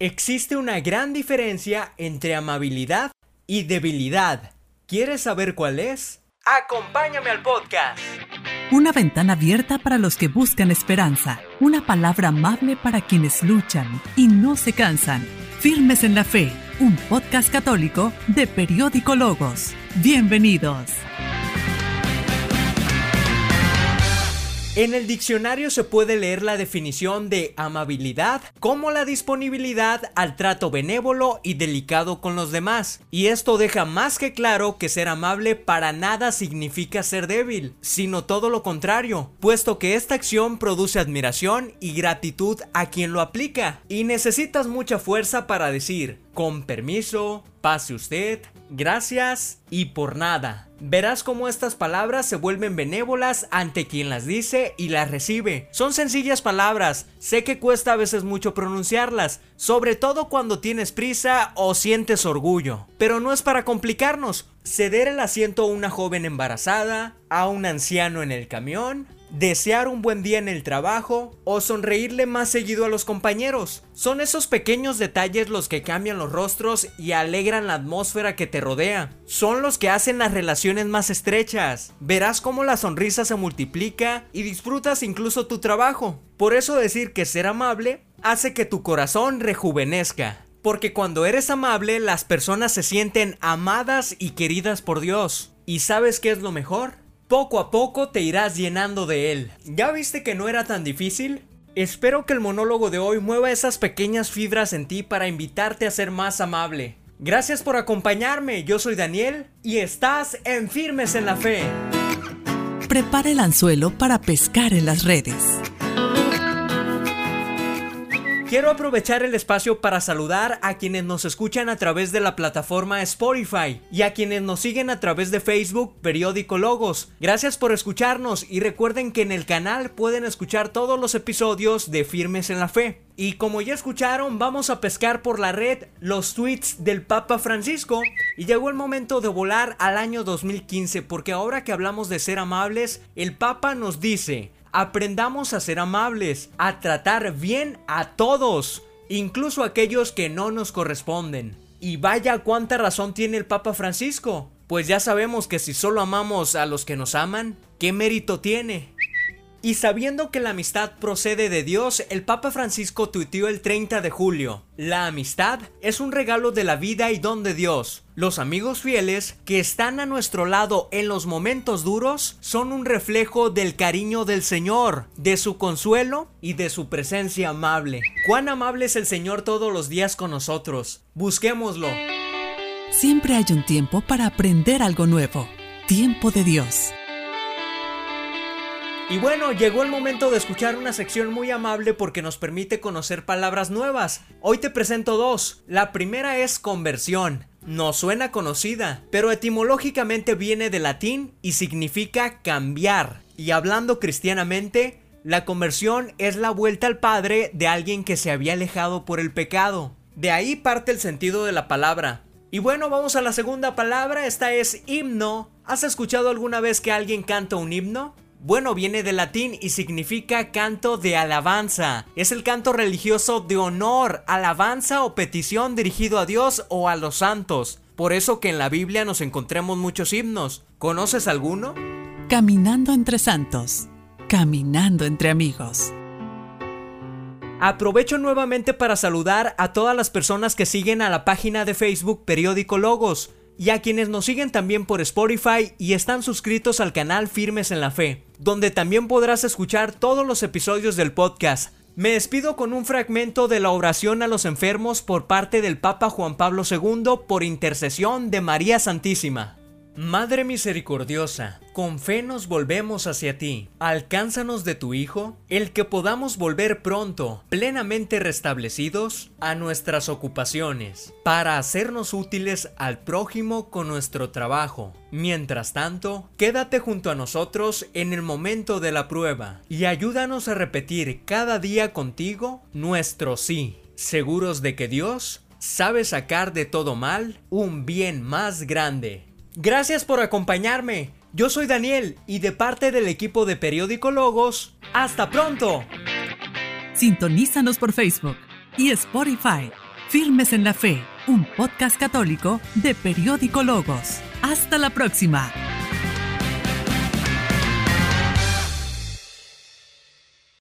Existe una gran diferencia entre amabilidad y debilidad. ¿Quieres saber cuál es? Acompáñame al podcast. Una ventana abierta para los que buscan esperanza. Una palabra amable para quienes luchan y no se cansan. Firmes en la fe. Un podcast católico de Periódico Logos. Bienvenidos. En el diccionario se puede leer la definición de amabilidad como la disponibilidad al trato benévolo y delicado con los demás. Y esto deja más que claro que ser amable para nada significa ser débil, sino todo lo contrario, puesto que esta acción produce admiración y gratitud a quien lo aplica. Y necesitas mucha fuerza para decir, con permiso, pase usted, gracias y por nada. Verás cómo estas palabras se vuelven benévolas ante quien las dice y las recibe. Son sencillas palabras, sé que cuesta a veces mucho pronunciarlas, sobre todo cuando tienes prisa o sientes orgullo. Pero no es para complicarnos. Ceder el asiento a una joven embarazada, a un anciano en el camión, desear un buen día en el trabajo o sonreírle más seguido a los compañeros. Son esos pequeños detalles los que cambian los rostros y alegran la atmósfera que te rodea. Son los que hacen las relaciones más estrechas. Verás cómo la sonrisa se multiplica y disfrutas incluso tu trabajo. Por eso decir que ser amable hace que tu corazón rejuvenezca. Porque cuando eres amable las personas se sienten amadas y queridas por Dios. ¿Y sabes qué es lo mejor? Poco a poco te irás llenando de él. ¿Ya viste que no era tan difícil? Espero que el monólogo de hoy mueva esas pequeñas fibras en ti para invitarte a ser más amable. Gracias por acompañarme, yo soy Daniel y estás en Firmes en la Fe. Prepara el anzuelo para pescar en las redes. Quiero aprovechar el espacio para saludar a quienes nos escuchan a través de la plataforma Spotify y a quienes nos siguen a través de Facebook Periódico Logos. Gracias por escucharnos y recuerden que en el canal pueden escuchar todos los episodios de Firmes en la Fe. Y como ya escucharon, vamos a pescar por la red los tweets del Papa Francisco. Y llegó el momento de volar al año 2015 porque ahora que hablamos de ser amables, el Papa nos dice, Aprendamos a ser amables, a tratar bien a todos, incluso aquellos que no nos corresponden. Y vaya cuánta razón tiene el Papa Francisco, pues ya sabemos que si solo amamos a los que nos aman, ¿qué mérito tiene? Y sabiendo que la amistad procede de Dios, el Papa Francisco tuiteó el 30 de julio. La amistad es un regalo de la vida y don de Dios. Los amigos fieles que están a nuestro lado en los momentos duros son un reflejo del cariño del Señor, de su consuelo y de su presencia amable. Cuán amable es el Señor todos los días con nosotros. Busquémoslo. Siempre hay un tiempo para aprender algo nuevo. Tiempo de Dios. Y bueno, llegó el momento de escuchar una sección muy amable porque nos permite conocer palabras nuevas. Hoy te presento dos. La primera es conversión. No suena conocida, pero etimológicamente viene del latín y significa cambiar. Y hablando cristianamente, la conversión es la vuelta al Padre de alguien que se había alejado por el pecado. De ahí parte el sentido de la palabra. Y bueno, vamos a la segunda palabra, esta es himno. ¿Has escuchado alguna vez que alguien canta un himno? Bueno, viene del latín y significa canto de alabanza. Es el canto religioso de honor, alabanza o petición dirigido a Dios o a los santos. Por eso que en la Biblia nos encontremos muchos himnos. ¿Conoces alguno? Caminando entre santos. Caminando entre amigos. Aprovecho nuevamente para saludar a todas las personas que siguen a la página de Facebook Periódico Logos y a quienes nos siguen también por Spotify y están suscritos al canal Firmes en la Fe, donde también podrás escuchar todos los episodios del podcast. Me despido con un fragmento de la oración a los enfermos por parte del Papa Juan Pablo II por intercesión de María Santísima. Madre misericordiosa, con fe nos volvemos hacia ti. Alcánzanos de tu Hijo, el que podamos volver pronto, plenamente restablecidos, a nuestras ocupaciones, para hacernos útiles al prójimo con nuestro trabajo. Mientras tanto, quédate junto a nosotros en el momento de la prueba y ayúdanos a repetir cada día contigo nuestro sí, seguros de que Dios sabe sacar de todo mal un bien más grande. Gracias por acompañarme. Yo soy Daniel y de parte del equipo de Periódico Logos, ¡hasta pronto! Sintonízanos por Facebook y Spotify Firmes en la Fe, un podcast católico de Periódico Logos. Hasta la próxima.